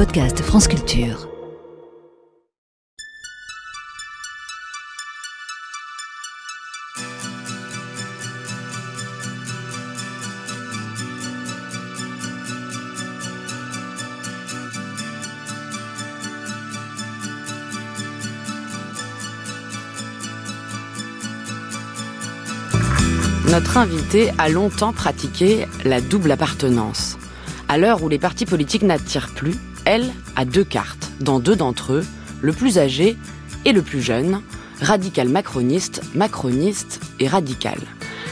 podcast France Culture. Notre invité a longtemps pratiqué la double appartenance. À l'heure où les partis politiques n'attirent plus, elle a deux cartes. Dans deux d'entre eux, le plus âgé et le plus jeune, radical macroniste, macroniste et radical.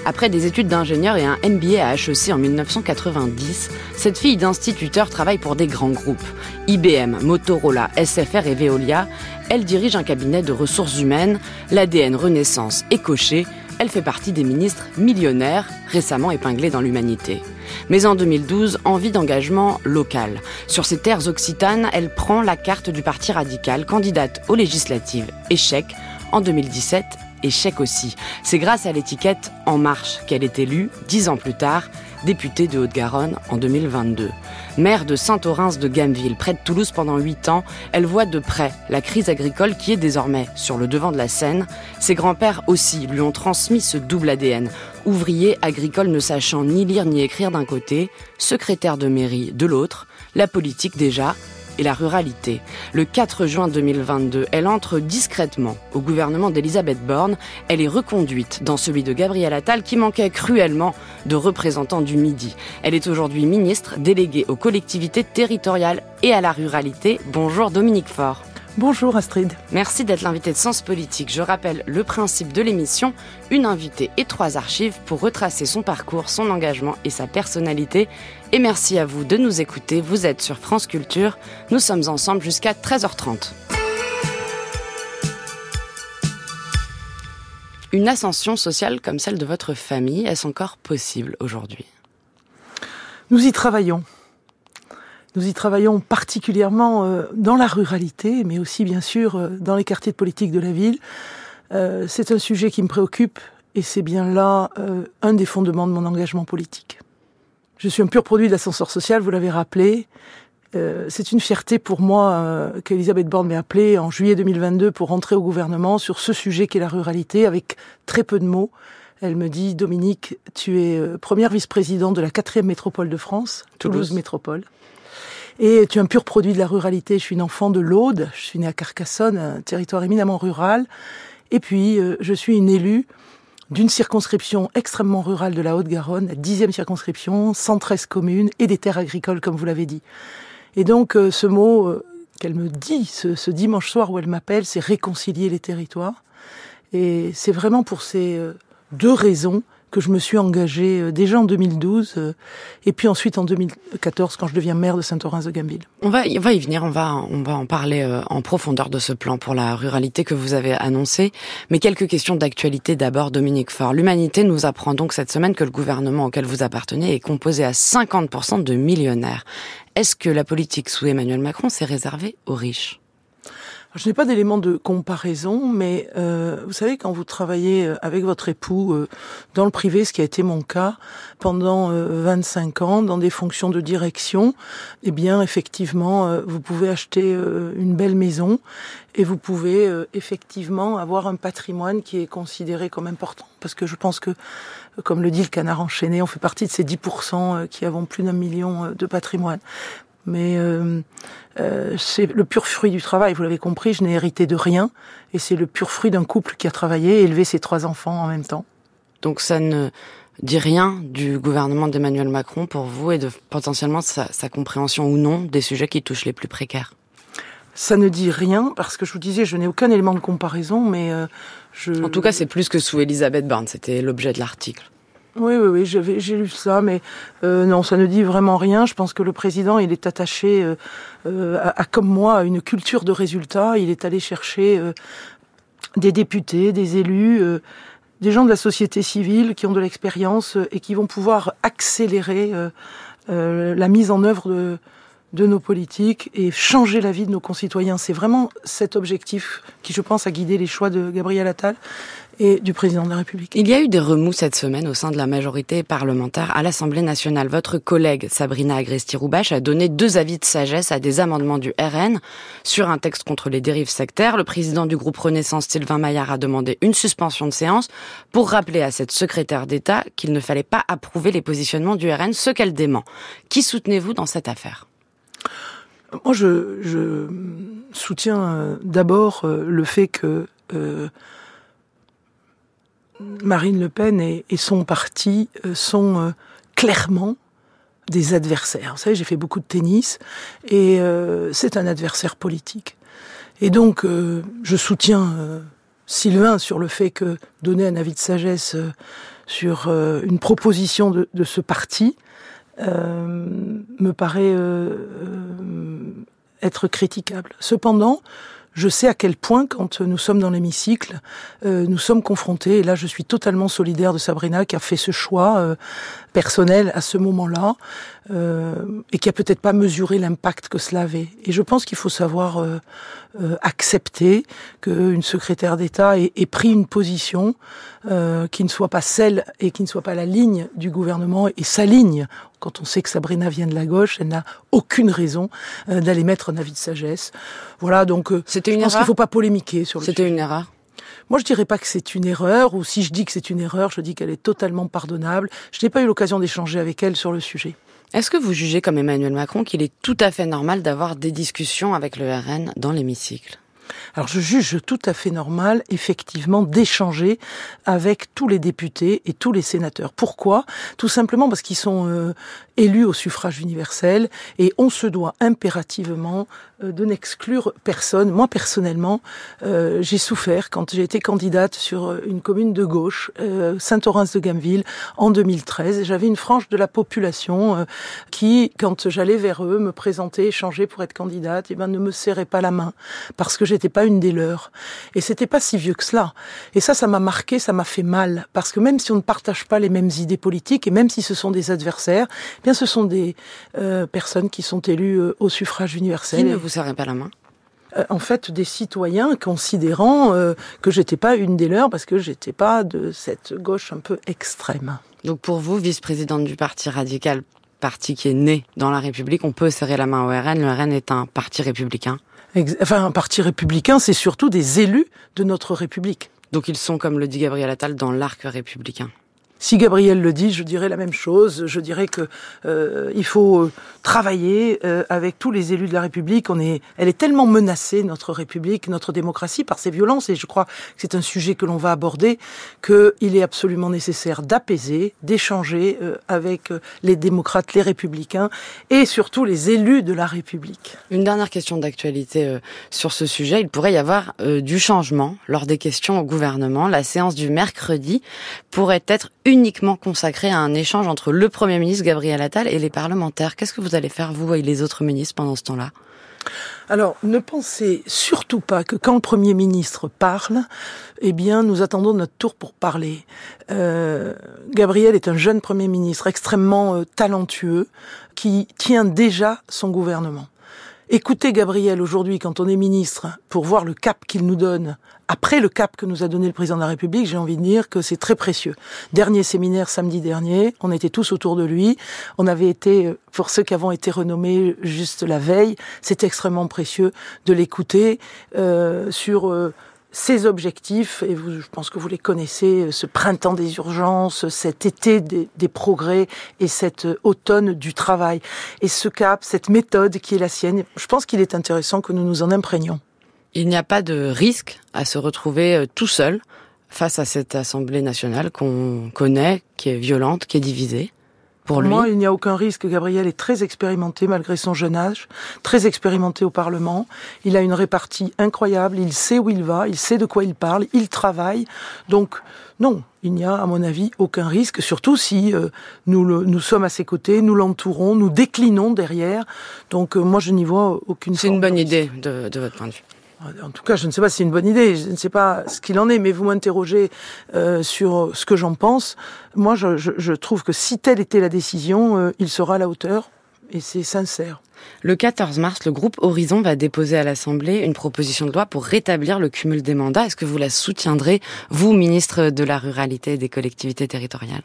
Après des études d'ingénieur et un MBA à HEC en 1990, cette fille d'instituteur travaille pour des grands groupes. IBM, Motorola, SFR et Veolia. Elle dirige un cabinet de ressources humaines, l'ADN Renaissance est coché elle fait partie des ministres millionnaires récemment épinglés dans l'humanité. Mais en 2012, envie d'engagement local. Sur ces terres occitanes, elle prend la carte du Parti radical, candidate aux législatives. Échec. En 2017, échec aussi. C'est grâce à l'étiquette En Marche qu'elle est élue, dix ans plus tard, députée de Haute-Garonne en 2022. Mère de Saint-Orens de Gameville, près de Toulouse pendant huit ans, elle voit de près la crise agricole qui est désormais sur le devant de la scène. Ses grands-pères aussi lui ont transmis ce double ADN. Ouvrier agricole ne sachant ni lire ni écrire d'un côté, secrétaire de mairie de l'autre, la politique déjà, et la ruralité. Le 4 juin 2022, elle entre discrètement au gouvernement d'Elisabeth Borne. Elle est reconduite dans celui de Gabriel Attal qui manquait cruellement de représentants du Midi. Elle est aujourd'hui ministre déléguée aux collectivités territoriales et à la ruralité. Bonjour Dominique Faure. Bonjour Astrid. Merci d'être l'invité de Sens Politique. Je rappelle le principe de l'émission, une invitée et trois archives pour retracer son parcours, son engagement et sa personnalité. Et merci à vous de nous écouter. Vous êtes sur France Culture. Nous sommes ensemble jusqu'à 13h30. Une ascension sociale comme celle de votre famille, est-ce encore possible aujourd'hui? Nous y travaillons. Nous y travaillons particulièrement euh, dans la ruralité, mais aussi bien sûr euh, dans les quartiers de politique de la ville. Euh, c'est un sujet qui me préoccupe et c'est bien là un des fondements de mon engagement politique. Je suis un pur produit de l'ascenseur social, vous l'avez rappelé. c'est une fierté pour moi qu'Elisabeth Borne m'ait appelé en juillet 2022 pour rentrer au gouvernement sur ce sujet qu'est la ruralité avec très peu de mots. Elle me dit, Dominique, tu es première vice-présidente de la quatrième métropole de France, Toulouse Métropole. Et tu es un pur produit de la ruralité. Je suis une enfant de l'Aude. Je suis née à Carcassonne, un territoire éminemment rural. Et puis, euh, je suis une élue d'une circonscription extrêmement rurale de la Haute-Garonne, dixième circonscription, 113 communes et des terres agricoles, comme vous l'avez dit. Et donc, euh, ce mot euh, qu'elle me dit ce, ce, dimanche soir où elle m'appelle, c'est réconcilier les territoires. Et c'est vraiment pour ces deux raisons que je me suis engagée euh, déjà en 2012 euh, et puis ensuite en 2014 quand je deviens maire de Saint-Orens de Gambille. On va, on va y venir, on va, on va en parler euh, en profondeur de ce plan pour la ruralité que vous avez annoncé. Mais quelques questions d'actualité d'abord, Dominique Faure. L'humanité nous apprend donc cette semaine que le gouvernement auquel vous appartenez est composé à 50% de millionnaires. Est-ce que la politique sous Emmanuel Macron s'est réservée aux riches? Je n'ai pas d'éléments de comparaison, mais euh, vous savez, quand vous travaillez euh, avec votre époux euh, dans le privé, ce qui a été mon cas, pendant 25 ans, dans des fonctions de direction, eh bien, effectivement, vous pouvez acheter une belle maison et vous pouvez effectivement avoir un patrimoine qui est considéré comme important. Parce que je pense que, comme le dit le canard enchaîné, on fait partie de ces 10% qui avons plus d'un million de patrimoine mais euh, euh, c'est le pur fruit du travail. Vous l'avez compris, je n'ai hérité de rien, et c'est le pur fruit d'un couple qui a travaillé et élevé ses trois enfants en même temps. Donc ça ne dit rien du gouvernement d'Emmanuel Macron pour vous et de potentiellement sa, compréhension ou non des sujets qui touchent les plus précaires? Ça ne dit rien parce que je vous disais, je n'ai aucun élément de comparaison, mais euh, je. En tout cas, c'est plus que sous Elisabeth Borne. C'était l'objet de l'article. Oui, oui, oui, j'ai lu ça, mais euh, non, ça ne dit vraiment rien. Je pense que le président, il est attaché, euh, euh, à, comme moi, à une culture de résultats. Il est allé chercher des députés, des élus, des gens de la société civile qui ont de l'expérience et qui vont pouvoir accélérer la mise en œuvre de, de nos politiques et changer la vie de nos concitoyens. C'est vraiment cet objectif qui, je pense, a guidé les choix de Gabriel Attal et du président de la République. Il y a eu des remous cette semaine au sein de la majorité parlementaire à l'Assemblée nationale. Votre collègue Sabrina Agresti-Roubache a donné deux avis de sagesse à des amendements du RN sur un texte contre les dérives sectaires. Le président du groupe Renaissance, Sylvain Maillard, a demandé une suspension de séance pour rappeler à cette secrétaire d'État qu'il ne fallait pas approuver les positionnements du RN, ce qu'elle dément. Qui soutenez-vous dans cette affaire? Moi, je, soutiens euh, d'abord euh, le fait que euh, Marine Le Pen et, son parti sont clairement des adversaires. Vous savez, j'ai fait beaucoup de tennis et c'est un adversaire politique. Et donc, je soutiens Sylvain sur le fait que donner un avis de sagesse sur une proposition de, de ce parti, euh, me paraît euh, euh, être critiquable. Cependant, je sais à quel point, quand nous sommes dans l'hémicycle, nous sommes confrontés, et là je suis totalement solidaire de Sabrina qui a fait ce choix personnel à ce moment-là, et qui a peut-être pas mesuré l'impact que cela avait. Et je pense qu'il faut savoir accepter qu'une secrétaire d'État ait, ait, pris une position qui ne soit pas celle et qui ne soit pas la ligne du gouvernement et sa ligne quand on sait que Sabrina vient de la gauche, elle n'a aucune raison euh, d'aller mettre un avis de sagesse. Voilà, donc euh, c'était une je pense qu'il faut pas polémiquer sur le C'était une erreur. Moi, je dirais pas que c'est une erreur, ou si je dis que c'est une erreur, je dis qu'elle est totalement pardonnable. Je n'ai pas eu l'occasion d'échanger avec elle sur le sujet. Est-ce que vous jugez, comme Emmanuel Macron, qu'il est tout à fait normal d'avoir des discussions avec le RN dans l'hémicycle? Alors je juge tout à fait normal, effectivement, d'échanger avec tous les députés et tous les sénateurs. Pourquoi? Tout simplement parce qu'ils sont euh, élus au suffrage universel et on se doit impérativement euh, de n'exclure personne. Moi personnellement, euh, j'ai souffert quand j'ai été candidate sur une commune de gauche, Saint-Orens-de-Gameville, en 2013. J'avais une frange de la population qui, quand j'allais vers eux, me présentait, échanger pour être candidate, eh ben ne me serrait pas la main parce que j'étais pas une des leurs. Et c'était pas si vieux que cela. Et ça, ça m'a marqué, ça m'a fait mal. Parce que même si on ne partage pas les mêmes idées politiques, et même si ce sont des adversaires, bien ce sont des euh, personnes qui sont élues euh, au suffrage universel. Qui ne vous serrez pas la main? Euh, en fait des citoyens considérant que j'étais pas une des leurs parce que j'étais pas de cette gauche un peu extrême. Donc pour vous, vice-présidente du Parti radical, parti qui est né dans la République, on peut serrer la main au RN. Le RN est un parti républicain enfin un parti républicain, c'est surtout des élus de notre République. Donc ils sont, comme le dit Gabriel Attal, dans l'arc républicain. Si Gabriel le dit, je dirais la même chose. Je dirais que euh, il faut euh, travailler euh, avec tous les élus de la République. On est, elle est tellement menacée notre République, notre démocratie par ces violences, et je crois que c'est un sujet que l'on va aborder, qu'il est absolument nécessaire d'apaiser, d'échanger avec les démocrates, les républicains, et surtout les élus de la République. Une dernière question d'actualité sur ce sujet. Il pourrait y avoir du changement lors des questions au gouvernement. La séance du mercredi pourrait être uniquement consacré à un échange entre le Premier ministre Gabriel Attal et les parlementaires. Qu'est-ce que vous allez faire, vous et les autres ministres, pendant ce temps-là? Alors, ne pensez surtout pas que quand le Premier ministre parle, eh bien, nous attendons notre tour pour parler. Euh, Gabriel est un jeune Premier ministre extrêmement euh, talentueux qui tient déjà son gouvernement. Écoutez Gabriel aujourd'hui quand on est ministre pour voir le cap qu'il nous donne après le cap que nous a donné le président de la République, j'ai envie de dire que c'est très précieux. Dernier séminaire samedi dernier, on était tous autour de lui. On avait été, pour ceux qui avons été renommés juste la veille, c'est extrêmement précieux de l'écouter euh, sur euh, ces objectifs, et je pense que vous les connaissez, ce printemps des urgences, cet été des, des, progrès et cet automne du travail. Et ce cap, cette méthode qui est la sienne, je pense qu'il est intéressant que nous nous en imprégnions. Il n'y a pas de risque à se retrouver euh, tout seul face à cette Assemblée nationale qu'on connaît, qui est violente, qui est divisée pour moi, il n'y a aucun risque. Gabriel est très expérimenté malgré son jeune âge, très expérimenté au Parlement. Il a une répartie incroyable. Il sait où il va, il sait de quoi il parle, il travaille. Donc, non, il n'y a, à mon avis, aucun risque, surtout si euh, nous, nous sommes à ses côtés, nous l'entourons, nous déclinons derrière. Donc, euh, moi, je n'y vois aucune. C'est une bonne idée de, de votre point de vue. En tout cas, je ne sais pas si c'est une bonne idée, je ne sais pas ce qu'il en est, mais vous m'interrogez euh, sur ce que j'en pense. Moi, je, je, je, trouve que si telle était la décision, euh, il sera à la hauteur. et c'est sincère. Le 14 mars, le groupe Horizon va déposer à l'Assemblée une proposition de loi pour rétablir le cumul des mandats. Est-ce que vous la soutiendrez, vous, ministre de la Ruralité et des collectivités territoriales?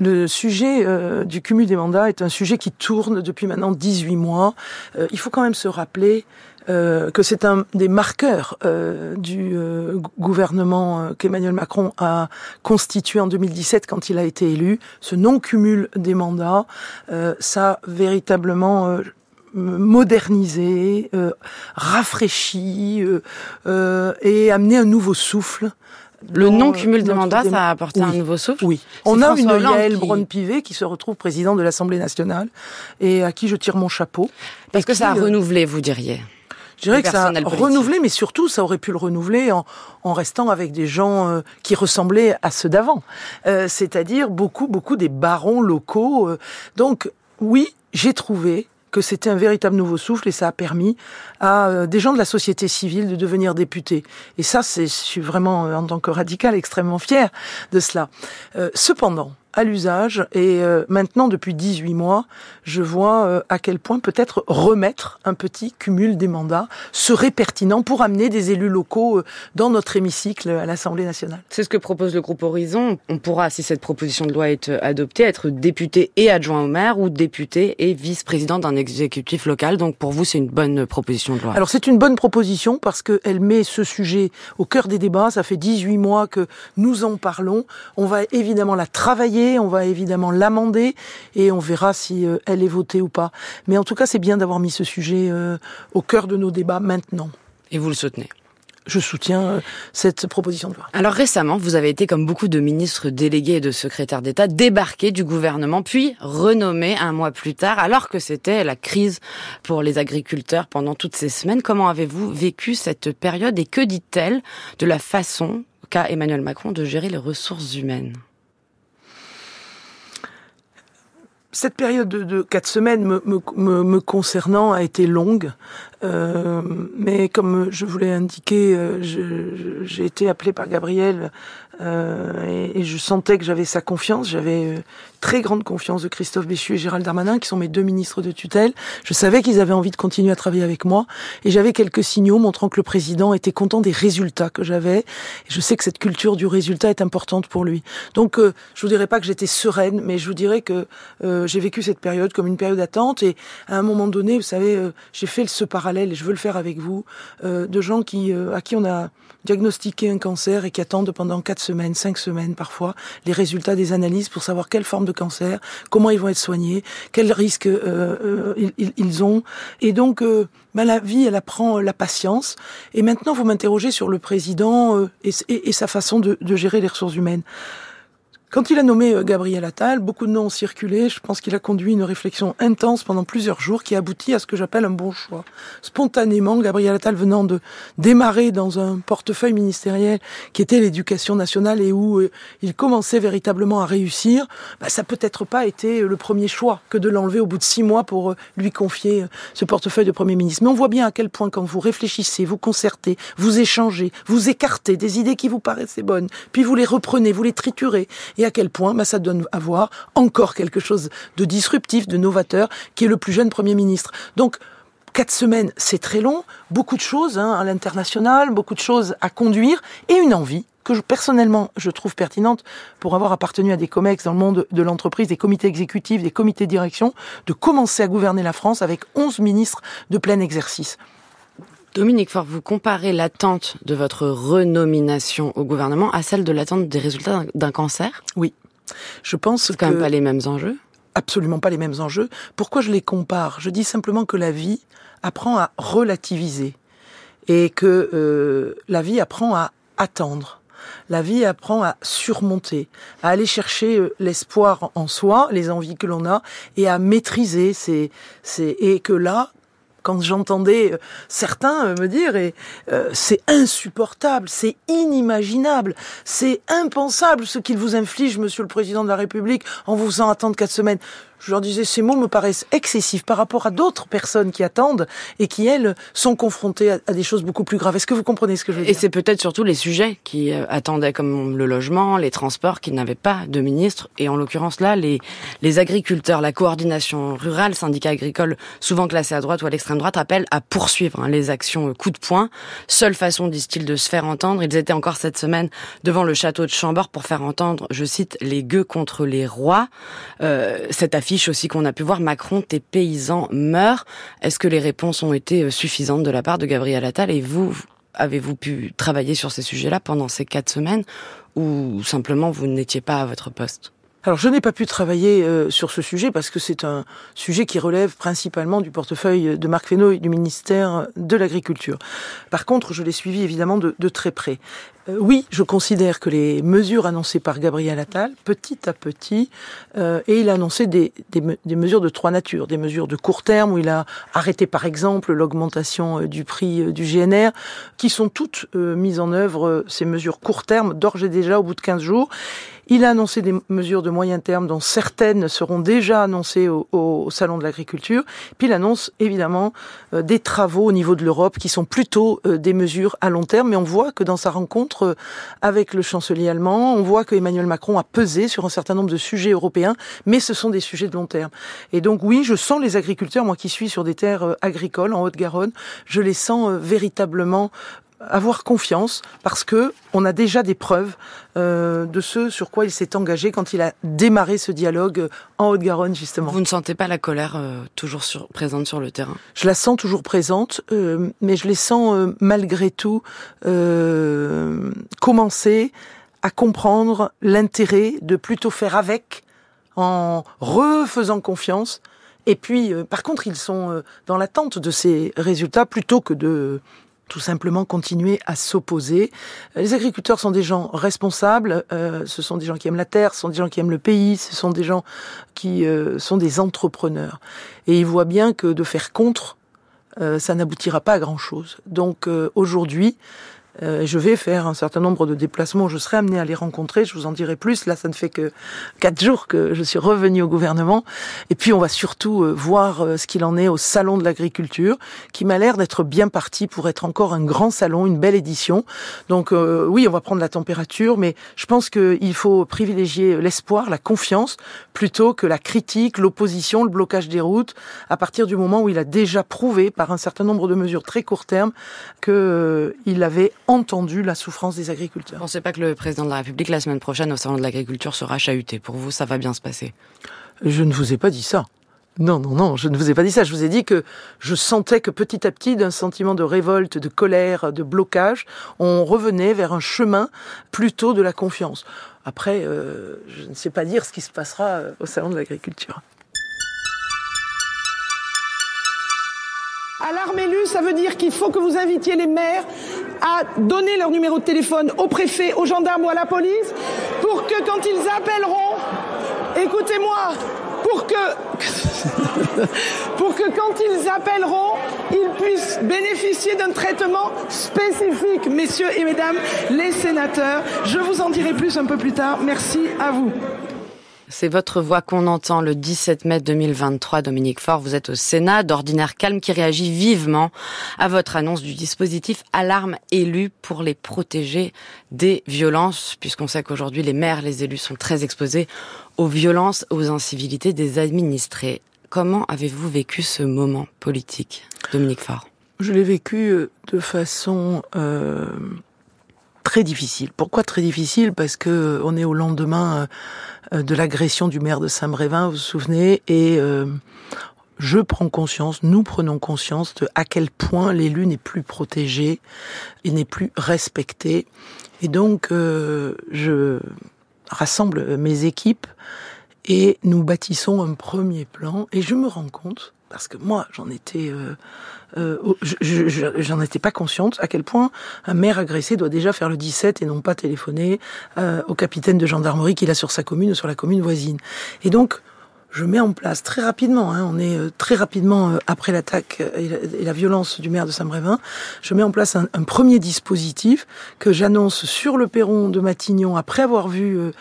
Le sujet euh, du cumul des mandats est un sujet qui tourne depuis maintenant 18 mois. Euh, il faut quand même se rappeler euh, que c'est un des marqueurs euh, du euh, gouvernement qu'Emmanuel Macron a constitué en 2017 quand il a été élu. Ce non-cumul des mandats, ça a véritablement modernisé, rafraîchi et amené un nouveau souffle le non-cumul de mandats, ça a apporté un nouveau souffle Oui. On a une Yael Braun-Pivet qui se retrouve président de l'Assemblée nationale et à qui je tire mon chapeau. Parce que ça a renouvelé, vous diriez je dirais que ça a renouvelé, mais surtout, ça aurait pu le renouveler en, en restant avec des gens euh, qui ressemblaient à ceux d'avant. Euh, c'est-à-dire beaucoup, beaucoup des barons locaux. Euh. Donc, oui, j'ai trouvé que c'était un véritable nouveau souffle et ça a permis à des gens de la société civile de devenir députés. Et ça, c'est, je suis vraiment, en tant que radical, extrêmement fier de cela. cependant, à l'usage et euh, maintenant depuis 18 mois, je vois euh, à quel point peut-être remettre un petit cumul des mandats serait pertinent pour amener des élus locaux euh, dans notre hémicycle à l'Assemblée nationale. C'est ce que propose le groupe Horizon. On pourra, si cette proposition de loi est adoptée, être député et adjoint au maire ou député et vice-président d'un exécutif local. Donc pour vous, c'est une bonne proposition de loi. Alors c'est une bonne proposition parce qu'elle met ce sujet au cœur des débats. Ça fait 18 mois que nous en parlons. On va évidemment la travailler on va évidemment l'amender et on verra si euh, elle est votée ou pas. Mais en tout cas, c'est bien d'avoir mis ce sujet euh, au cœur de nos débats maintenant. Et vous le soutenez? Je soutiens euh, cette proposition de loi. Alors récemment, vous avez été, comme beaucoup de ministres délégués et de secrétaires d'État, débarqué du gouvernement, puis renommé un mois plus tard, alors que c'était la crise pour les agriculteurs pendant toutes ces semaines. Comment avez-vous vécu cette période et que dit-elle de la façon qu'a Emmanuel Macron de gérer les ressources humaines? Cette période de, quatre semaines me, concernant a été longue. Euh, mais comme je vous l'ai indiqué, euh, j'ai été appelé par Gabriel euh, et, je sentais que j'avais sa confiance. J'avais très grande confiance de Christophe Béchu et Gérald Darmanin, qui sont mes deux ministres de tutelle. Je savais qu'ils avaient envie de continuer à travailler avec moi et j'avais quelques signaux montrant que le président était content des résultats que j'avais. Je sais que cette culture du résultat est importante pour lui. Donc, je vous dirais pas que j'étais sereine, mais je vous dirais que j'ai vécu cette période comme une période d'attente et à un moment donné, vous savez, j'ai fait ce parallèle et je veux le faire avec vous, euh, de gens qui, euh, à qui on a diagnostiqué un cancer et qui attendent pendant quatre semaines, cinq semaines parfois, les résultats des analyses pour savoir quelle forme de cancer, comment ils vont être soignés, quels risques euh, ils, ont. Et donc, ben, la vie, elle apprend la patience. Et maintenant, vous m'interrogez sur le président et, sa façon de gérer les ressources humaines. Quand il a nommé euh, Gabriel Attal, beaucoup de noms ont circulé. Je pense qu'il a conduit une réflexion intense pendant plusieurs jours qui aboutit à ce que j'appelle un bon choix. Spontanément, Gabriel Attal venant de démarrer dans un portefeuille ministériel qui était l'éducation nationale et où euh, il commençait véritablement à réussir, bah, ça peut-être pas été le premier choix que de l'enlever au bout de six mois pour euh, lui confier ce portefeuille de Premier ministre. Mais on voit bien à quel point quand vous réfléchissez, vous concertez, vous échangez, vous écartez des idées qui vous paraissaient bonnes, puis vous les reprenez, vous les triturez, à quel point bah, ça donne avoir encore quelque chose de disruptif, de novateur, qui est le plus jeune Premier ministre. Donc, quatre semaines, c'est très long, beaucoup de choses hein, à l'international, beaucoup de choses à conduire, et une envie que personnellement je trouve pertinente pour avoir appartenu à des COMEX dans le monde de l'entreprise, des comités exécutifs, des comités de direction, de commencer à gouverner la France avec 11 ministres de plein exercice. Dominique Faure, vous comparez l'attente de votre renomination au gouvernement à celle de l'attente des résultats d'un cancer? Oui. Je pense que... quand même pas les mêmes enjeux? Absolument pas les mêmes enjeux. Pourquoi je les compare? Je dis simplement que la vie apprend à relativiser et que euh, la vie apprend à attendre. La vie apprend à surmonter, à aller chercher euh, l'espoir en soi, les envies que l'on a, et à maîtriser ces, ces, et que là, quand j'entendais euh, certains euh, me dire et euh, c'est insupportable, c'est inimaginable, c'est impensable ce qu'il vous inflige, Monsieur le Président de la République, en vous faisant attendre quatre semaines. Je leur disais, ces mots me paraissent excessifs par rapport à d'autres personnes qui attendent et qui, elles, sont confrontées à, des choses beaucoup plus graves. Est-ce que vous comprenez ce que je veux dire? Et c'est peut-être surtout les sujets qui euh, attendaient, comme le logement, les transports, qui n'avaient pas de ministre. Et en l'occurrence, là, les, les agriculteurs, la coordination rurale, syndicats agricoles, souvent classés à droite ou à l'extrême droite, appellent à poursuivre hein, les actions euh, coup de poing. Seule façon, disent-ils, de se faire entendre. Ils étaient encore cette semaine devant le château de Chambord pour faire entendre, je cite, les gueux contre les rois. Euh, cette affiche aussi qu'on a pu voir, Macron, tes paysans meurent. Est-ce que les réponses ont été euh, suffisantes de la part de Gabriel Attal et vous, avez-vous pu travailler sur ces sujets-là pendant ces quatre semaines ou simplement vous n'étiez pas à votre poste? Alors je n'ai pas pu travailler euh, sur ce sujet parce que c'est un sujet qui relève principalement du portefeuille de Marc Fesneau et du ministère de l'Agriculture. Par contre, je l'ai suivi évidemment de, très près. Euh, oui, je considère que les mesures annoncées par Gabriel Attal, petit à petit, euh, et il a annoncé des, mesures de trois natures, des mesures de court terme où il a arrêté par exemple l'augmentation du prix du GNR, qui sont toutes mises en œuvre ces mesures court terme d'ores et déjà au bout de 15 jours. Il a annoncé des mesures de moyen terme dont certaines seront déjà annoncées au, Salon de l'agriculture. Puis il annonce évidemment euh, des travaux au niveau de l'Europe qui sont plutôt euh, des mesures à long terme. Mais on voit que dans sa rencontre euh, avec le chancelier allemand, on voit que Emmanuel Macron a pesé sur un certain nombre de sujets européens, mais ce sont des sujets de long terme. Et donc oui, je sens les agriculteurs, moi qui suis sur des terres agricoles en Haute-Garonne, je les sens véritablement avoir confiance parce que on a déjà des preuves euh, de ce sur quoi il s'est engagé quand il a démarré ce dialogue en Haute-Garonne justement. Vous ne sentez pas la colère euh, toujours sur, présente sur le terrain? Je la sens toujours présente, euh, mais je les sens euh, malgré tout euh, commencer à comprendre l'intérêt de plutôt faire avec en refaisant confiance. Et puis, par contre, ils sont dans l'attente de ces résultats plutôt que de tout simplement continuer à s'opposer. Les agriculteurs sont des gens responsables, euh, ce sont des gens qui aiment la terre, ce sont des gens qui aiment le pays, ce sont des gens qui euh, sont des entrepreneurs. Et ils voient bien que de faire contre, euh, ça n'aboutira pas à grand-chose. Donc euh, aujourd'hui, euh, je vais faire un certain nombre de déplacements. Je serai amené à les rencontrer. Je vous en dirai plus. Là, ça ne fait que quatre jours que je suis revenu au gouvernement. Et puis, on va surtout euh, voir euh, ce qu'il en est au salon de l'agriculture, qui m'a l'air d'être bien parti pour être encore un grand salon, une belle édition. Donc, euh, oui, on va prendre la température, mais je pense qu'il faut privilégier l'espoir, la confiance, plutôt que la critique, l'opposition, le blocage des routes. À partir du moment où il a déjà prouvé, par un certain nombre de mesures très court terme, qu'il avait entendu la souffrance des agriculteurs. Vous pensez pas que le président de la République, la semaine prochaine, au Salon de l'Agriculture, sera chahuté Pour vous, ça va bien se passer? Je ne vous ai pas dit ça. Non, non, non, je ne vous ai pas dit ça. Je vous ai dit que je sentais que petit à petit, d'un sentiment de révolte, de colère, de blocage, on revenait vers un chemin plutôt de la confiance. Après, euh, je ne sais pas dire ce qui se passera euh, au Salon de l'Agriculture. Alarme élue, ça veut dire qu'il faut que vous invitiez les maires à donner leur numéro de téléphone au préfet, aux gendarmes ou à la police pour que quand ils appelleront, écoutez-moi, pour que, pour que quand ils appelleront, ils puissent bénéficier d'un traitement spécifique. Messieurs et mesdames les sénateurs, je vous en dirai plus un peu plus tard. Merci à vous. C'est votre voix qu'on entend le 17 mai 2023. Dominique Faure, vous êtes au Sénat, d'ordinaire calme, qui réagit vivement à votre annonce du dispositif Alarme élu pour les protéger des violences, puisqu'on sait qu'aujourd'hui les maires, les élus sont très exposés aux violences, aux incivilités des administrés. Comment avez-vous vécu ce moment politique, Dominique Faure? Je l'ai vécu de façon euh, très difficile. Pourquoi très difficile? Parce que on est au lendemain de l'agression du maire de Saint-Brévin, vous vous souvenez, et euh, je prends conscience, nous prenons conscience de à quel point l'élu n'est plus protégé et n'est plus respecté. Et donc, euh, je rassemble mes équipes et nous bâtissons un premier plan. Et je me rends compte, parce que moi, j'en étais... Euh, euh, je, je, j'en étais pas consciente à quel point un maire agressé doit déjà faire le 17 et non pas téléphoner euh, au capitaine de gendarmerie qu'il a sur sa commune ou sur la commune voisine. Et donc, je mets en place très rapidement, hein, on est euh, très rapidement euh, après l'attaque et, et, la violence du maire de Saint-Brévin, je mets en place un, un premier dispositif que j'annonce sur le perron de Matignon après avoir vu euh,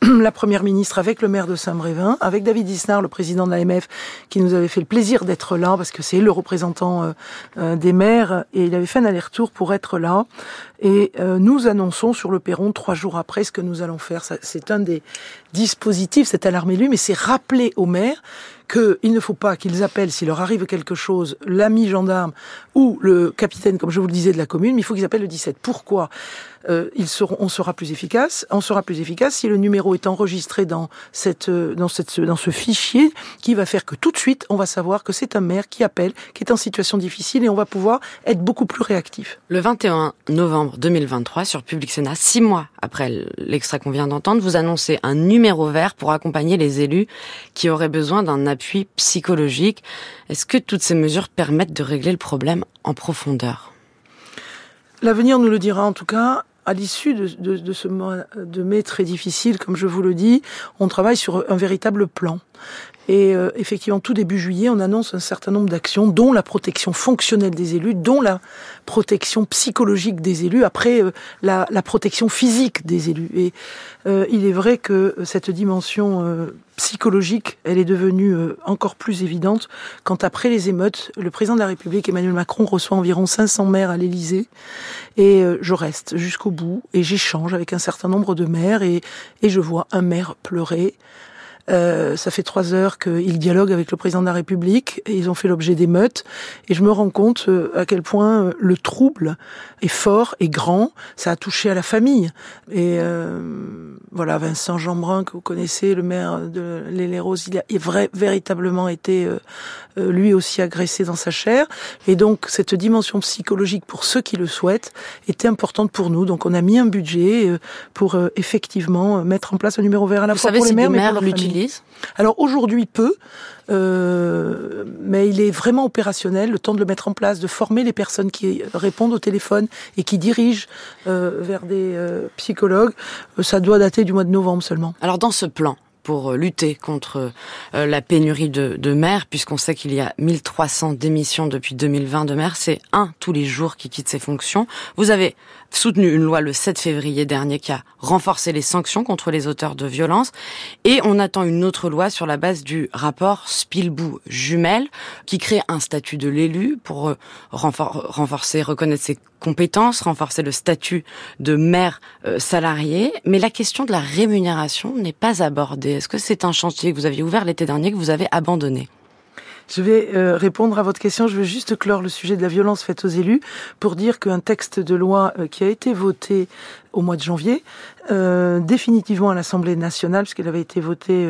la première ministre avec le maire de Saint-Brévin, avec David Isnard, le président de l'AMF, qui nous avait fait le plaisir d'être là parce que c'est le représentant euh, euh, des maires et il avait fait un aller-retour pour être là. Et euh, nous annonçons sur le perron trois jours après ce que nous allons faire. C'est un des dispositifs, cette alarme élue, mais c'est rappeler aux maires qu'il ne faut pas qu'ils appellent, s'il leur arrive quelque chose, l'ami gendarme ou le capitaine, comme je vous le disais, de la commune, mais il faut qu'ils appellent le 17. Pourquoi? Euh, ils seront, on sera plus efficace. On sera plus efficace si le numéro est enregistré dans cette, euh, dans cette, dans ce fichier qui va faire que tout de suite, on va savoir que c'est un maire qui appelle, qui est en situation difficile et on va pouvoir être beaucoup plus réactif. Le 21 novembre 2023, sur Public Sénat, six mois après l'extrait qu'on vient d'entendre, vous annoncez un numéro vert pour accompagner les élus qui auraient besoin d'un appui psychologique. Est-ce que toutes ces mesures permettent de régler le problème en profondeur? L'avenir nous le dira en tout cas à l'issue de, de, de, ce mois de mai très difficile, comme je vous le dis, on travaille sur un véritable plan. Et euh, effectivement, tout début juillet, on annonce un certain nombre d'actions, dont la protection fonctionnelle des élus, dont la protection psychologique des élus, après euh, la, protection physique des élus. Et euh, il est vrai que cette dimension euh, psychologique, elle est devenue encore plus évidente quand après les émeutes, le président de la République, Emmanuel Macron, reçoit environ 500 maires à l'Élysée. Et je reste jusqu'au bout et j'échange avec un certain nombre de maires et, et je vois un maire pleurer, euh, ça fait trois heures qu'ils dialoguent avec le président de la République et ils ont fait l'objet d'émeutes. Et je me rends compte euh, à quel point euh, le trouble est fort et grand. Ça a touché à la famille. Et voilà, Vincent Jeanbrun, que vous connaissez, le maire de l'Héléros, il a véritablement été lui aussi agressé dans sa chair. Et donc, cette dimension psychologique pour ceux qui le souhaitent était importante pour nous. Donc, on a mis un budget pour effectivement mettre en place un numéro vert à la fois pour les maires, mais pour alors aujourd'hui peu, euh, mais il est vraiment opérationnel. Le temps de le mettre en place, de former les personnes qui répondent au téléphone et qui dirigent euh, vers des euh, psychologues, ça doit dater du mois de novembre seulement. Alors dans ce plan, pour lutter contre la pénurie de, de maires, puisqu'on sait qu'il y a 1300 démissions depuis 2020 de maires, c'est un tous les jours qui quitte ses fonctions. Vous avez soutenu une loi le 7 février dernier qui a renforcé les sanctions contre les auteurs de violences. Et on attend une autre loi sur la base du rapport Spilbou-Jumel qui crée un statut de l'élu pour euh, renforcer, reconnaître ses compétences, renforcer le statut de maire euh, salarié. Mais la question de la rémunération n'est pas abordée. Est-ce que c'est un chantier que vous aviez ouvert l'été dernier que vous avez abandonné? Je vais euh, répondre à votre question. Je veux juste clore le sujet de la violence faite aux élus pour dire qu'un texte de loi euh, qui a été voté au mois de janvier, euh, définitivement à l'Assemblée nationale, puisqu'il avait été voté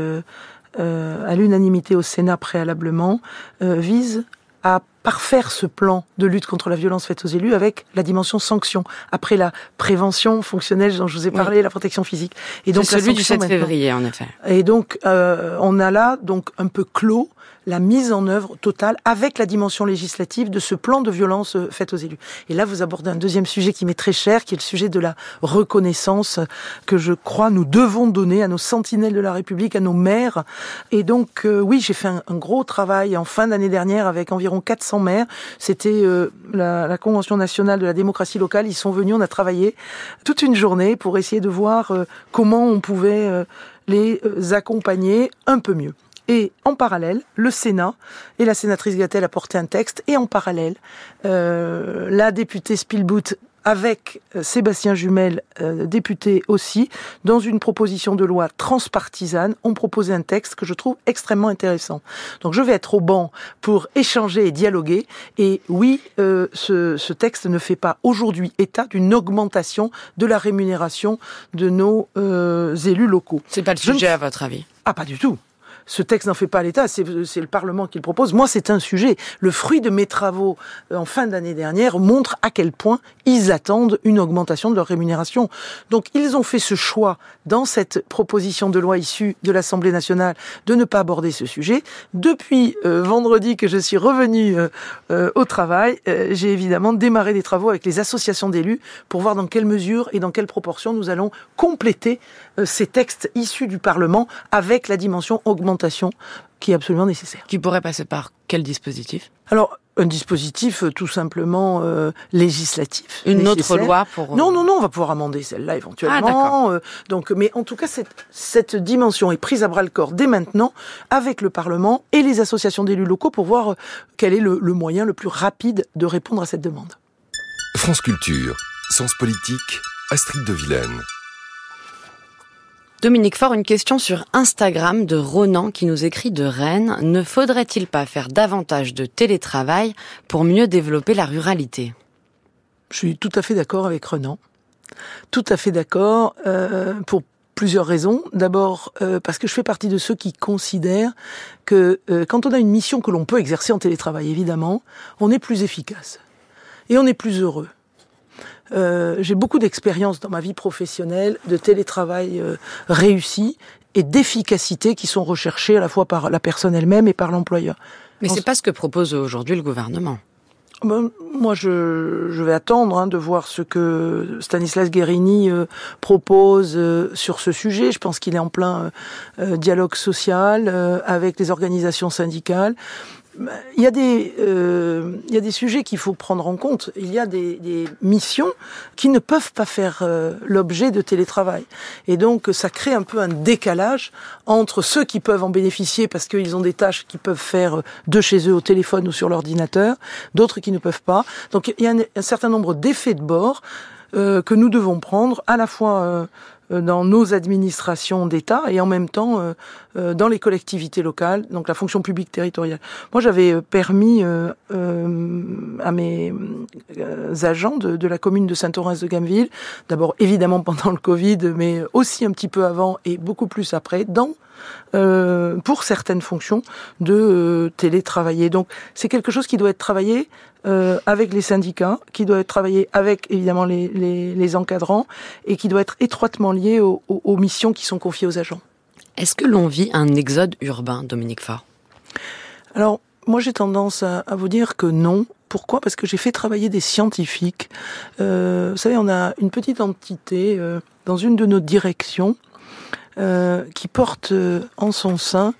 à l'unanimité au Sénat préalablement, vise à parfaire ce plan de lutte contre la violence faite aux élus avec la dimension sanction, après la prévention fonctionnelle dont je vous ai parlé, la protection physique. Et donc celui du 7 février, en effet. Et donc, on a là donc un peu clos la mise en œuvre totale avec la dimension législative de ce plan de violence euh, fait aux élus. Et là, vous abordez un deuxième sujet qui m'est très cher, qui est le sujet de la reconnaissance que je crois nous devons donner à nos sentinelles de la République, à nos maires. Et donc, euh, oui, j'ai fait un, gros travail en fin d'année dernière avec environ 400 maires. C'était euh, la, Convention nationale de la démocratie locale. Ils sont venus, on a travaillé toute une journée pour essayer de voir comment on pouvait les accompagner un peu mieux. Et en parallèle, le Sénat et la sénatrice Gattel a porté un texte. Et en parallèle, euh, la députée Spielboot avec euh, Sébastien Jumel, euh, député aussi, dans une proposition de loi transpartisane, ont proposé un texte que je trouve extrêmement intéressant. Donc je vais être au banc pour échanger et dialoguer. Et oui, euh, ce, ce, texte ne fait pas aujourd'hui état d'une augmentation de la rémunération de nos élus locaux. C'est pas le sujet à votre avis? Ah, pas du tout ce texte n'en fait pas l'état, c'est le Parlement qui le propose. Moi, c'est un sujet. Le fruit de mes travaux euh, en fin d'année dernière montre à quel point ils attendent une augmentation de leur rémunération. Donc, ils ont fait ce choix dans cette proposition de loi issue de l'Assemblée nationale de ne pas aborder ce sujet. Depuis euh, vendredi que je suis revenu euh, au travail, j'ai évidemment démarré des travaux avec les associations d'élus pour voir dans quelle mesure et dans quelle proportion nous allons compléter ces textes issus du Parlement avec la dimension qui est absolument nécessaire. Qui pourrait passer par quel dispositif? Alors, un dispositif euh, tout simplement euh, législatif. Une autre loi pour. Non, non, non, on va pouvoir amender celle-là éventuellement. Ah, donc, mais en tout cas, cette, cette dimension est prise à bras le corps dès maintenant avec le Parlement et les associations d'élus locaux pour voir quel est le, le moyen le plus rapide de répondre à cette demande. France Culture, Sens Politique, Astrid de Vilaine. Dominique Faure, une question sur Instagram de Ronan qui nous écrit de Rennes. Ne faudrait-il pas faire davantage de télétravail pour mieux développer la ruralité? Je suis tout à fait d'accord avec Renan. Tout à fait d'accord euh, pour plusieurs raisons. D'abord euh, parce que je fais partie de ceux qui considèrent que euh, quand on a une mission que l'on peut exercer en télétravail, évidemment, on est plus efficace et on est plus heureux. Euh, j'ai beaucoup d'expérience dans ma vie professionnelle de télétravail euh, réussi et d'efficacité qui sont recherchées à la fois par la personne elle-même et par l'employeur. Mais c'est pas ce que propose aujourd'hui le gouvernement. Ben, moi, je, je, vais attendre hein, de voir ce que Stanislas Guérini euh, propose euh, sur ce sujet. Je pense qu'il est en plein euh, dialogue social avec les organisations syndicales il y a des, euh, il y a des sujets qu'il faut prendre en compte. Il y a des, missions qui ne peuvent pas faire euh, l'objet de télétravail. Et donc, ça crée un peu un décalage entre ceux qui peuvent en bénéficier parce qu'ils ont des tâches qu'ils peuvent faire de chez eux au téléphone ou sur l'ordinateur, d'autres qui ne peuvent pas. Donc, il y a un, un certain nombre d'effets de bord euh, que nous devons prendre à la fois euh, euh, dans nos administrations d'État et en même temps euh, euh, dans les collectivités locales, donc la fonction publique territoriale. Moi, j'avais permis à mes agents de, de, la commune de Saint-Orens de Gameville, d'abord évidemment pendant le Covid, mais aussi un petit peu avant et beaucoup plus après, dans euh, pour certaines fonctions de euh, télétravailler. Donc c'est quelque chose qui doit être travaillé euh, avec les syndicats, qui doit être travaillé avec évidemment les, les, les encadrants et qui doit être étroitement lié aux, missions qui sont confiées aux agents. Est-ce que l'on vit un exode urbain, Dominique Faure? Alors moi j'ai tendance à, vous dire que non. Pourquoi? Parce que j'ai fait travailler des scientifiques. Euh, vous savez, on a une petite entité euh, dans une de nos directions euh, qui porte euh, en son sein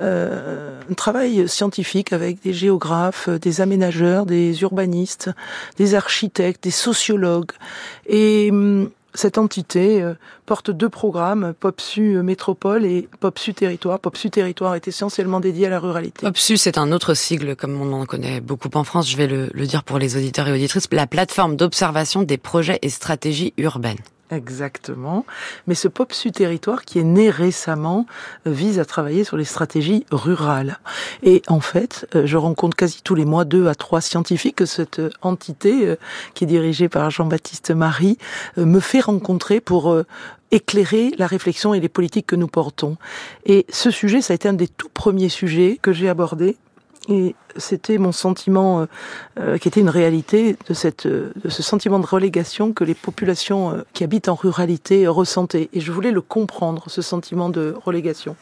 un travail scientifique avec des géographes, des aménageurs, des urbanistes, des architectes, des sociologues. Et hum, cette entité porte deux programmes, POPSU Métropole et POPSU Territoire. POPSU Territoire est essentiellement dédié à la ruralité. POPSU, c'est un autre sigle, comme on en connaît beaucoup en France. Je vais le, le dire pour les auditeurs et auditrices. La plateforme d'observation des projets et stratégies urbaines. Exactement. Mais ce POPSU territoire qui est né récemment euh, vise à travailler sur les stratégies rurales. Et en fait, euh, je rencontre quasi tous les mois deux à trois scientifiques. Cette euh, entité, qui est dirigée par Jean-Baptiste Marie, me fait rencontrer pour éclairer la réflexion et les politiques que nous portons. Et ce sujet, ça a été un des tout premiers sujets que j'ai abordé et c'était mon sentiment, euh, euh, qui était une réalité de, cette, euh, de ce sentiment de relégation que les populations euh, qui habitent en ruralité ressentaient. Et je voulais le comprendre, ce sentiment de relégation.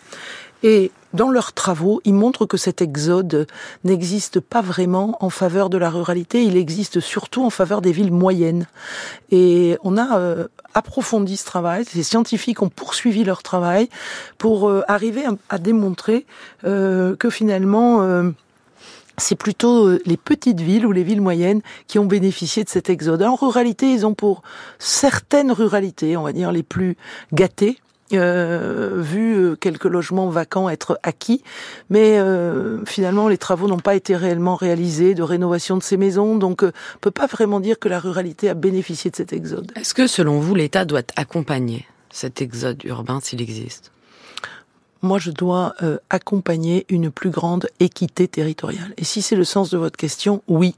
Et dans leurs travaux, ils montrent que cet exode n'existe pas vraiment en faveur de la ruralité, il existe surtout en faveur des villes moyennes. Et on a euh, approfondi ce travail, les scientifiques ont poursuivi leur travail pour arriver à, à démontrer euh, que finalement c'est plutôt euh, les petites villes ou les villes moyennes qui ont bénéficié de cet exode. En ruralité, ils ont pour certaines ruralités, on va dire les plus gâtées, euh, vu euh, quelques logements vacants être acquis, mais finalement les travaux n'ont pas été réellement réalisés de rénovation de ces maisons, donc on peut pas vraiment dire que la ruralité a bénéficié de cet exode. Est-ce que selon vous l'État doit accompagner cet exode urbain s'il existe? Moi, je dois euh, accompagner une plus grande équité territoriale. Et si c'est le sens de votre question, oui,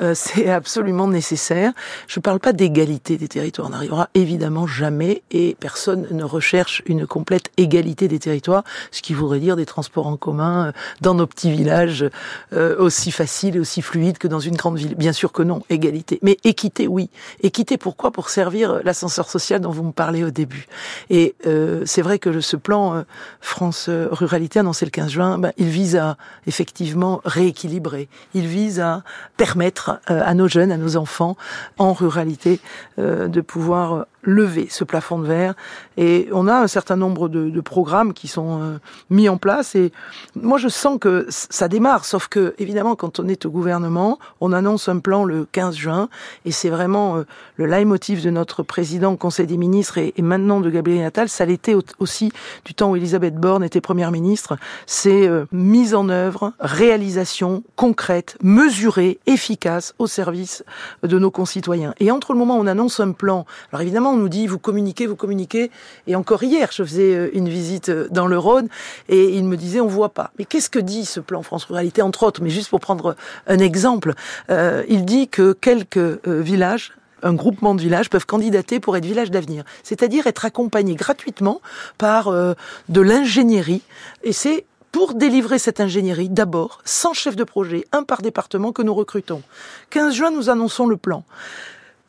euh, c'est absolument nécessaire. Je ne parle pas d'égalité des territoires. On n'arrivera évidemment jamais, et personne ne recherche une complète égalité des territoires, ce qui voudrait dire des transports en commun euh, dans nos petits villages euh, aussi faciles et aussi fluides que dans une grande ville. Bien sûr que non, égalité. Mais équité, oui. Équité, pourquoi? Pour servir l'ascenseur social dont vous me parlez au début. Et euh, c'est vrai que ce plan Ruralité annoncé le 15 juin, ben, il vise à effectivement rééquilibrer. Il vise à permettre euh, à nos jeunes, à nos enfants en ruralité, euh, de pouvoir lever ce plafond de verre. Et on a un certain nombre de, de programmes qui sont euh, mis en place. Et moi, je sens que ça démarre. Sauf que, évidemment, quand on est au gouvernement, on annonce un plan le 15 juin. Et c'est vraiment euh, le leitmotiv de notre président Conseil des ministres et, et maintenant de Gabriel Attal. Ça l'était aussi du temps où Elisabeth Borne était première ministre. C'est euh, mise en œuvre, réalisation concrète, mesurée, efficace au service de nos concitoyens. Et entre le moment où on annonce un plan, alors évidemment, nous dit vous communiquez, vous communiquez. Et encore hier, je faisais euh, une visite euh, dans le Rhône et il me disait on voit pas. Mais qu'est-ce que dit ce plan France Ruralité entre autres Mais juste pour prendre un exemple, euh, il dit que quelques villages un groupement de villages peuvent candidater pour être village d'avenir, c'est-à-dire être accompagnés gratuitement par de l'ingénierie. Et c'est pour délivrer cette ingénierie, d'abord, sans chef de projet, un par département que nous recrutons. 15 juin, nous annonçons le plan.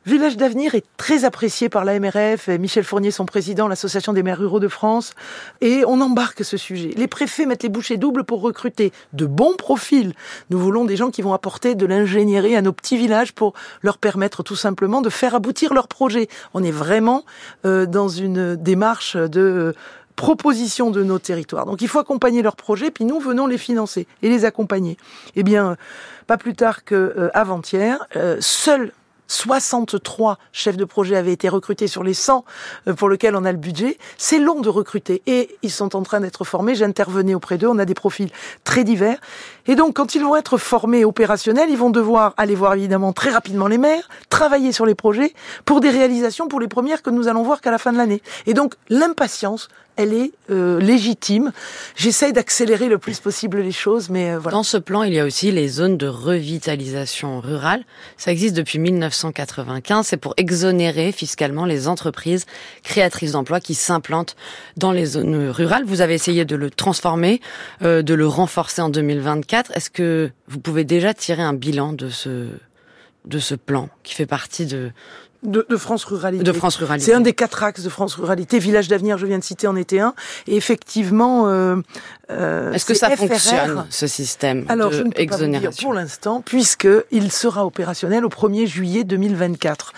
Village d'avenir est très apprécié par la MRF, Michel Fournier, son président, l'Association des maires ruraux de France, et on embarque ce sujet. Les préfets mettent les bouchées doubles pour recruter de bons profils. Nous voulons des gens qui vont apporter de l'ingénierie à nos petits villages pour leur permettre tout simplement de faire aboutir leurs projets. On est vraiment euh, dans une démarche de proposition de nos territoires. Donc il faut accompagner leurs projets, puis nous venons les financer et les accompagner. Eh bien, pas plus tard qu'avant-hier, euh, seuls 63 chefs de projet avaient été recrutés sur les 100 euh, pour lesquels on a le budget. C'est long de recruter et ils sont en train d'être formés. J'intervenais auprès d'eux. On a des profils très divers. Et donc, quand ils vont être formés opérationnels, ils vont devoir aller voir évidemment très rapidement les maires, travailler sur les projets pour des réalisations pour les premières que nous allons voir qu'à la fin de l'année. Et donc, l'impatience, elle est euh, légitime. J'essaye d'accélérer le plus possible les choses, mais euh, voilà. Dans ce plan, il y a aussi les zones de revitalisation rurale. Ça existe depuis 1995. C'est pour exonérer fiscalement les entreprises créatrices d'emplois qui s'implantent dans les zones rurales. Vous avez essayé de le transformer, euh, de le renforcer en 2024. Est-ce que vous pouvez déjà tirer un bilan de ce de ce plan qui fait partie de, de, de, France Ruralité. De France Ruralité. C'est un des quatre axes de France Ruralité. Village d'avenir, je viens de citer, en était un. Et effectivement, euh, euh, est-ce que ça fonctionne ce système Alors, de je ne peux exonération pas vous dire pour l'instant, puisque il sera opérationnel au 1er juillet 2024.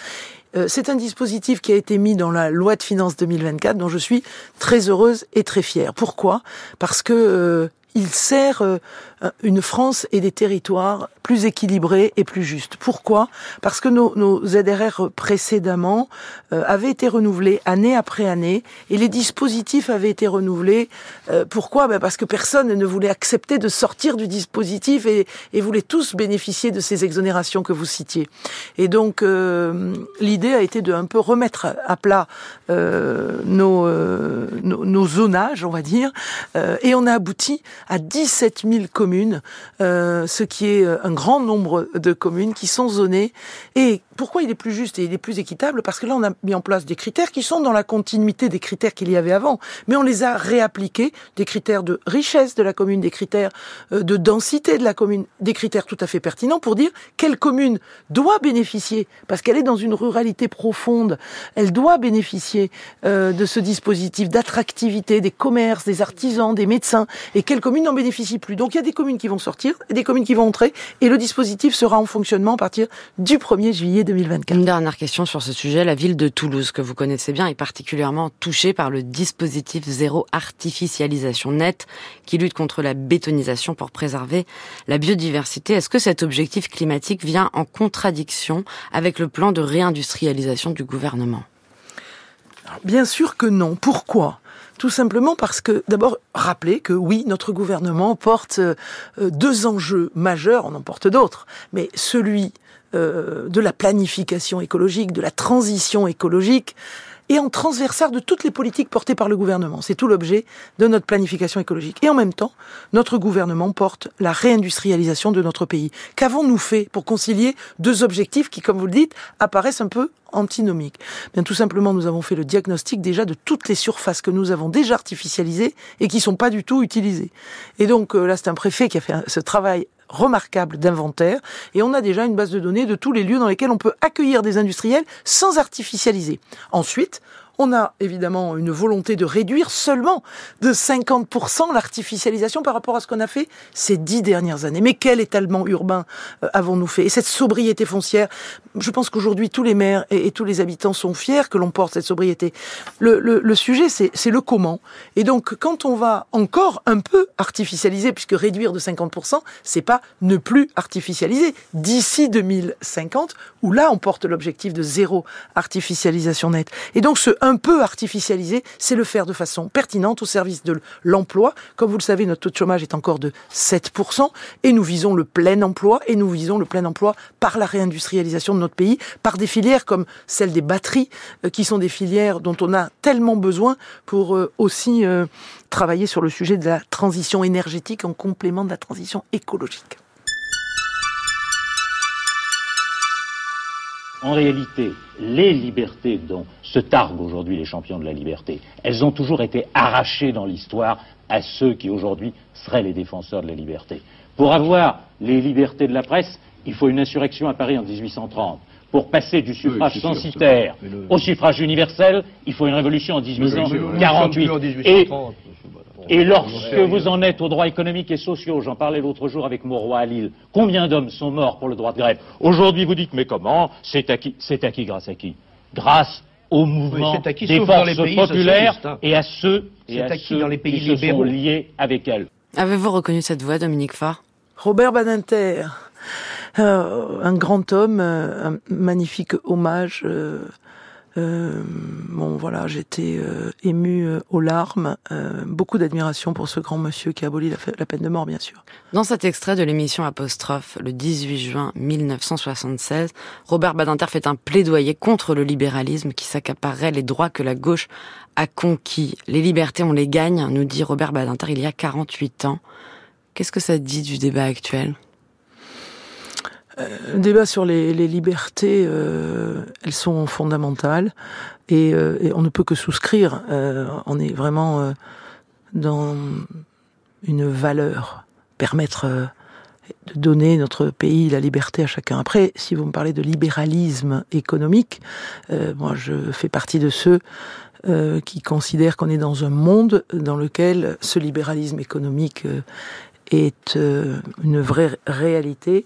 Euh, c'est un dispositif qui a été mis dans la loi de finances 2024, dont je suis très heureuse et très fière. Pourquoi? Parce que euh, il sert euh, une France et des territoires plus équilibrés et plus justes. Pourquoi? Parce que nos, nos, ZRR précédemment euh, avaient été renouvelés année après année et les dispositifs avaient été renouvelés. Euh, pourquoi? Ben Parce que personne ne voulait accepter de sortir du dispositif et, et voulait tous bénéficier de ces exonérations que vous citiez. Et donc euh, l'idée a été de un peu remettre à plat euh, nos, nos, nos, zonages, on va dire, et on a abouti à 17 000 communes, ce qui est un grand nombre de communes qui sont zonées. Et pourquoi il est plus juste et il est plus équitable? Parce que là, on a mis en place des critères qui sont dans la continuité des critères qu'il y avait avant, mais on les a réappliqués, des critères de richesse de la commune, des critères de densité de la commune, des critères tout à fait pertinents pour dire quelle commune doit bénéficier, parce qu'elle est dans une ruralité profonde, elle doit bénéficier euh, de ce dispositif d'attractivité des commerces, des artisans, des médecins, et quelle commune n'en bénéficie plus? Donc il y a des communes qui vont sortir et des communes qui vont entrer, et le dispositif sera en fonctionnement à partir du 1er juillet 2024. Une dernière question sur ce sujet. La ville de Toulouse, que vous connaissez bien, est particulièrement touchée par le dispositif zéro artificialisation nette qui lutte contre la bétonisation pour préserver la biodiversité. Est-ce que cet objectif climatique vient en contradiction avec le plan de réindustrialisation du gouvernement? Bien sûr que non. Pourquoi? Tout simplement parce que, d'abord, rappeler que oui, notre gouvernement porte euh, deux enjeux majeurs, on en porte d'autres, mais celui euh, de la planification écologique, de la transition écologique, et en transversal de toutes les politiques portées par le gouvernement. C'est tout l'objet de notre planification écologique. Et en même temps, notre gouvernement porte la réindustrialisation de notre pays. Qu'avons-nous fait pour concilier deux objectifs qui, comme vous le dites, apparaissent un peu antinomiques? Bien, tout simplement, nous avons fait le diagnostic déjà de toutes les surfaces que nous avons déjà artificialisées et qui sont pas du tout utilisées. Et donc, euh, là, c'est un préfet qui a fait ce travail remarquable d'inventaire et on a déjà une base de données de tous les lieux dans lesquels on peut accueillir des industriels sans artificialiser. Ensuite, On a évidemment une volonté de réduire seulement de 50% l'artificialisation par rapport à ce qu'on a fait ces dix dernières années. Mais quel étalement urbain euh, avons-nous fait? Et cette sobriété foncière, je pense qu'aujourd'hui tous les maires et, tous les habitants sont fiers que l'on porte cette sobriété. Le, sujet, c'est le comment. Et donc, quand on va encore un peu artificialiser, puisque réduire de 50%, c'est pas ne plus artificialiser d'ici 2050, où là on porte l'objectif de zéro artificialisation nette. Et donc ce un peu artificialiser, c'est le faire de façon pertinente au service de l'emploi. Comme vous le savez, notre taux de chômage est encore de 7%, et nous visons le plein emploi, et nous visons le plein emploi par la réindustrialisation de notre pays, par des filières comme celle des batteries, euh, qui sont des filières dont on a tellement besoin pour euh, aussi euh, travailler sur le sujet de la transition énergétique en complément de la transition écologique. En réalité, les libertés dont se targuent aujourd'hui les champions de la liberté, elles ont toujours été arrachées dans l'histoire à ceux qui aujourd'hui seraient les défenseurs de la liberté. Pour avoir les libertés de la presse, il faut une insurrection à Paris en 1830. Pour passer du suffrage censitaire au suffrage universel, il faut une révolution en 1848. Et lorsque vous en êtes aux droits économiques et sociaux, j'en parlais l'autre jour avec Mauroy à Lille, combien d'hommes sont morts pour le droit de grève Aujourd'hui, vous dites, mais comment C'est acquis, c'est acquis grâce à qui Grâce au mouvement des forces populaires hein. et à ceux, et à ceux dans les pays qui se sont liés avec elles. Avez-vous reconnu cette voix, Dominique Faure Robert Badinter, euh, un grand homme, euh, un magnifique hommage euh, euh, bon voilà, j'étais euh, ému euh, aux larmes, beaucoup d'admiration pour ce grand monsieur qui a aboli la, peine de mort, bien sûr. Dans cet extrait de l'émission Apostrophe, le 18 juin 1976, Robert Badinter fait un plaidoyer contre le libéralisme qui s'accaparerait les droits que la gauche a conquis. Les libertés, on les gagne, nous dit Robert Badinter il y a 48 ans. Qu'est-ce que ça dit du débat actuel? Un débat sur les, libertés, euh, elles sont fondamentales euh, et, on ne peut que souscrire. Euh, on est vraiment dans une valeur, permettre de donner notre pays la liberté à chacun. Après, si vous me parlez de libéralisme économique, moi je fais partie de ceux qui considèrent qu'on est dans un monde dans lequel ce libéralisme économique est une vraie réalité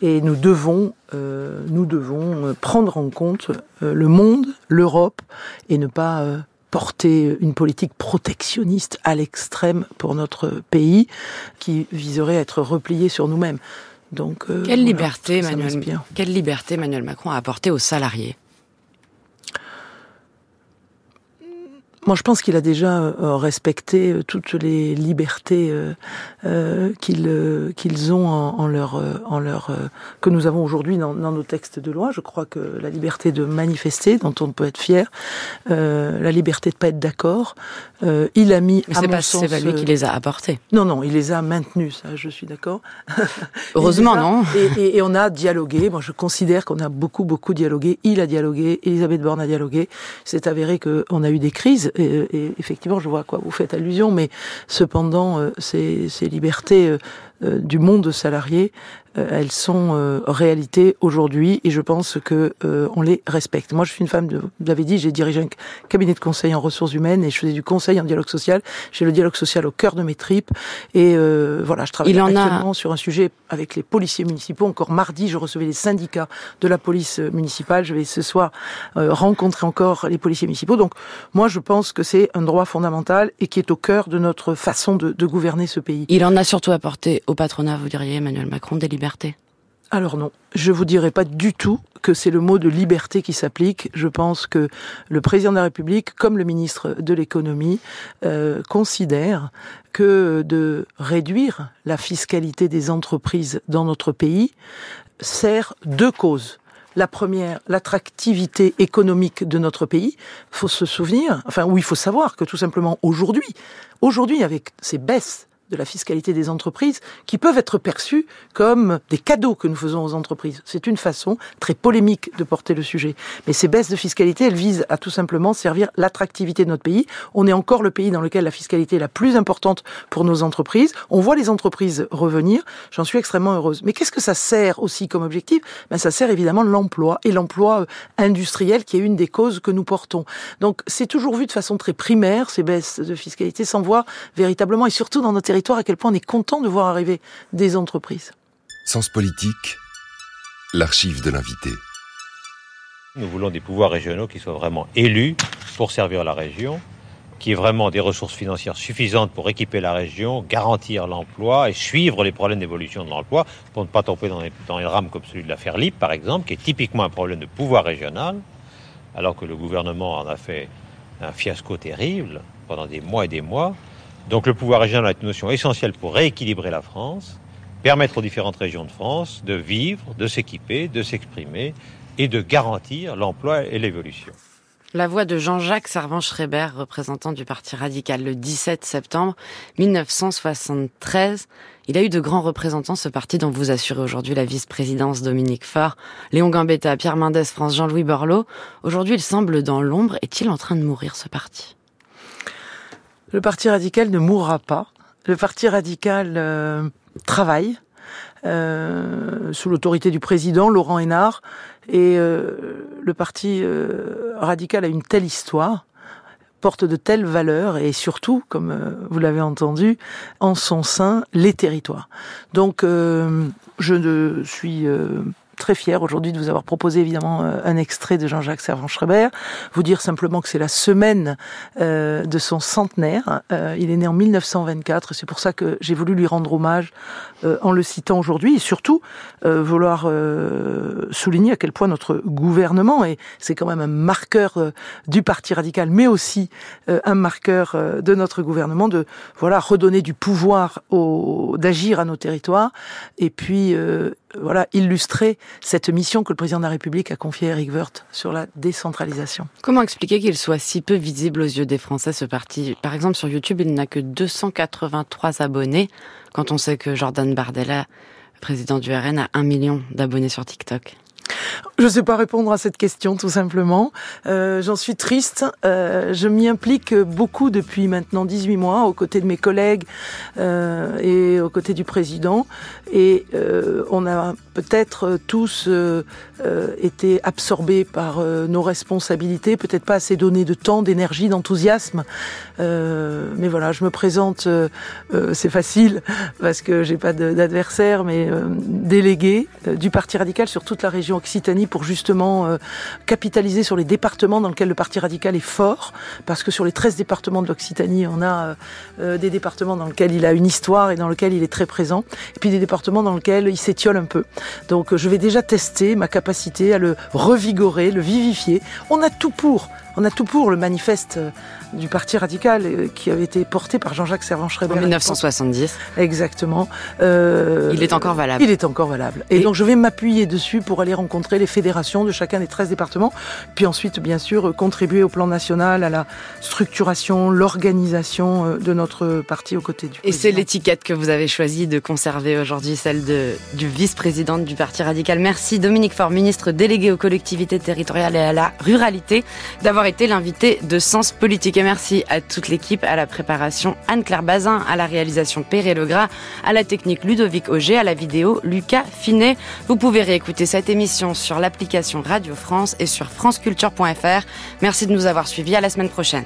et nous devons, euh, nous devons euh, prendre en compte euh, le monde, l'Europe, et ne pas porter une politique protectionniste à l'extrême pour notre pays, qui viserait à être replié sur nous-mêmes. Donc, quelle liberté, Manuel, quelle liberté Emmanuel Macron a apporté aux salariés? Moi, je pense qu'il a déjà euh, respecté euh, toutes les libertés euh, qu'ils qu'ils ont en, leur en leur que nous avons aujourd'hui dans, dans, nos textes de loi. Je crois que la liberté de manifester, dont on peut être fier, la liberté de pas être d'accord, il a mis. Mais c'est pas c'est pas lui qui les a apportés. Non, non, il les a maintenus. Ça, je suis d'accord. Heureusement, non. Et, et, on a dialogué. Moi, je considère qu'on a beaucoup, beaucoup dialogué. Il a dialogué. Elisabeth Borne a dialogué. C'est avéré qu'on a eu des crises et, effectivement, je vois à quoi vous faites allusion, mais cependant, euh, ces, libertés euh, euh, du monde salarié, elles sont euh, réalité aujourd'hui et je pense que on les respecte. Moi, je suis une femme, de, vous l'avez dit, j'ai dirigé un cabinet de conseil en ressources humaines et je faisais du conseil en dialogue social. J'ai le dialogue social au cœur de mes tripes et voilà, je travaille actuellement sur un sujet avec les policiers municipaux. Encore mardi, je recevais les syndicats de la police municipale. Je vais ce soir rencontrer encore les policiers municipaux. Donc, moi, je pense que c'est un droit fondamental et qui est au cœur de notre façon de, de gouverner ce pays. Il en a surtout apporté au patronat, vous diriez, Emmanuel Macron, des libertés alors non, je vous dirais pas du tout que c'est le mot de liberté qui s'applique. Je pense que le président de la République, comme le ministre de l'économie, euh, considère que de réduire la fiscalité des entreprises dans notre pays sert deux causes. La première, l'attractivité économique de notre pays. Faut se souvenir, enfin, oui, il faut savoir que tout simplement aujourd'hui, aujourd'hui, avec ces baisses de la fiscalité des entreprises qui peuvent être perçues comme des cadeaux que nous faisons aux entreprises. C'est une façon très polémique de porter le sujet. Mais ces baisses de fiscalité, elles visent à tout simplement servir l'attractivité de notre pays. On est encore le pays dans lequel la fiscalité est la plus importante pour nos entreprises. On voit les entreprises revenir. J'en suis extrêmement heureuse. Mais qu'est-ce que ça sert aussi comme objectif? Ben, Ça sert évidemment l'emploi et l'emploi euh, industriel qui est une des causes que nous portons. Donc c'est toujours vu de façon très primaire, ces baisses de fiscalité, sans voir véritablement, et surtout dans nos territoires, à quel point on est content de voir arriver des entreprises. Sens politique, l'archive de l'invité. Nous voulons des pouvoirs régionaux qui soient vraiment élus pour servir la région, qui aient vraiment des ressources financières suffisantes pour équiper la région, garantir l'emploi et suivre les problèmes d'évolution de l'emploi pour ne pas tomber dans les, dans les rames comme celui de l'affaire LIP, par exemple, qui est typiquement un problème de pouvoir régional, alors que le gouvernement en a fait un fiasco terrible pendant des mois et des mois. Donc le pouvoir régional est une notion essentielle pour rééquilibrer la France, permettre aux différentes régions de France de vivre, de s'équiper, de s'exprimer et de garantir l'emploi et l'évolution. La voix de Jean-Jacques Servan-Schreiber, représentant du Parti radical le 17 septembre 1973. Il a eu de grands représentants, ce parti dont vous assurez aujourd'hui la vice-présidence Dominique Faure, Léon Gambetta, Pierre Mendès France, Jean-Louis Borloo. Aujourd'hui, il semble dans l'ombre. Est-il en train de mourir, ce parti? Le Parti radical ne mourra pas. Le Parti radical euh, travaille euh, sous l'autorité du président Laurent Hénard. Et euh, le Parti radical a une telle histoire, porte de telles valeurs et surtout, comme vous l'avez entendu, en son sein, les territoires. Donc, je ne suis très fier aujourd'hui de vous avoir proposé évidemment un extrait de Jean-Jacques Servan-Schreiber. Vous dire simplement que c'est la semaine euh, de son centenaire. Euh, il est né en 1924. C'est pour ça que j'ai voulu lui rendre hommage euh, en le citant aujourd'hui et surtout vouloir souligner à quel point notre gouvernement et c'est quand même un marqueur du Parti radical, mais aussi un marqueur de notre gouvernement de voilà redonner du pouvoir d'agir à nos territoires et puis voilà illustrer cette mission que le président de la République a confiée à Eric Woerth sur la décentralisation. Comment expliquer qu'il soit si peu visible aux yeux des Français, ce parti? Par exemple, sur YouTube, il n'a que 283 abonnés, quand on sait que Jordan Bardella, président du RN, a un million d'abonnés sur TikTok. Je ne sais pas répondre à cette question, tout simplement. Euh, J'en suis triste. Euh, je m'y implique beaucoup depuis maintenant 18 mois, aux côtés de mes collègues euh, et aux côtés du président. Et euh, on a peut-être tous euh, été absorbés par euh, nos responsabilités, peut-être pas assez donné de temps, d'énergie, d'enthousiasme. mais voilà, je me présente, c'est facile, parce que j'ai pas d'adversaire, mais délégué du Parti radical sur toute la région Pour justement euh, capitaliser sur les départements dans lesquels le Parti radical est fort, parce que sur les 13 départements de l'Occitanie, on a euh, euh, des départements dans lesquels il a une histoire et dans lesquels il est très présent, et puis des départements dans lesquels il s'étiole un peu. Donc je vais déjà tester ma capacité à le revigorer, le vivifier. On a tout pour. On a tout pour le manifeste du Parti radical euh, qui avait été porté par Jean-Jacques Servan-Schreiber. En 1970. Exactement. Euh, il est encore valable. Il est encore valable. Et, Et donc je vais m'appuyer dessus pour aller rencontrer les fédérations de chacun des 13 départements, puis ensuite bien sûr contribuer au plan national à la structuration, l'organisation euh, de notre parti aux côtés du Et c'est l'étiquette que vous avez choisi de conserver aujourd'hui, celle de, du vice-présidente du Parti radical. Merci Dominique Faure, ministre délégué aux collectivités territoriales et à la ruralité, d'avoir été l'invité de Sens Politique merci à toute l'équipe, à la préparation Anne-Claire Bazin, à la réalisation Perret Legras, à la technique Ludovic Auger, à la vidéo Lucas Finet. Vous pouvez réécouter cette émission sur l'application Radio France et sur franceculture.fr. Merci de nous avoir suivis. À la semaine prochaine.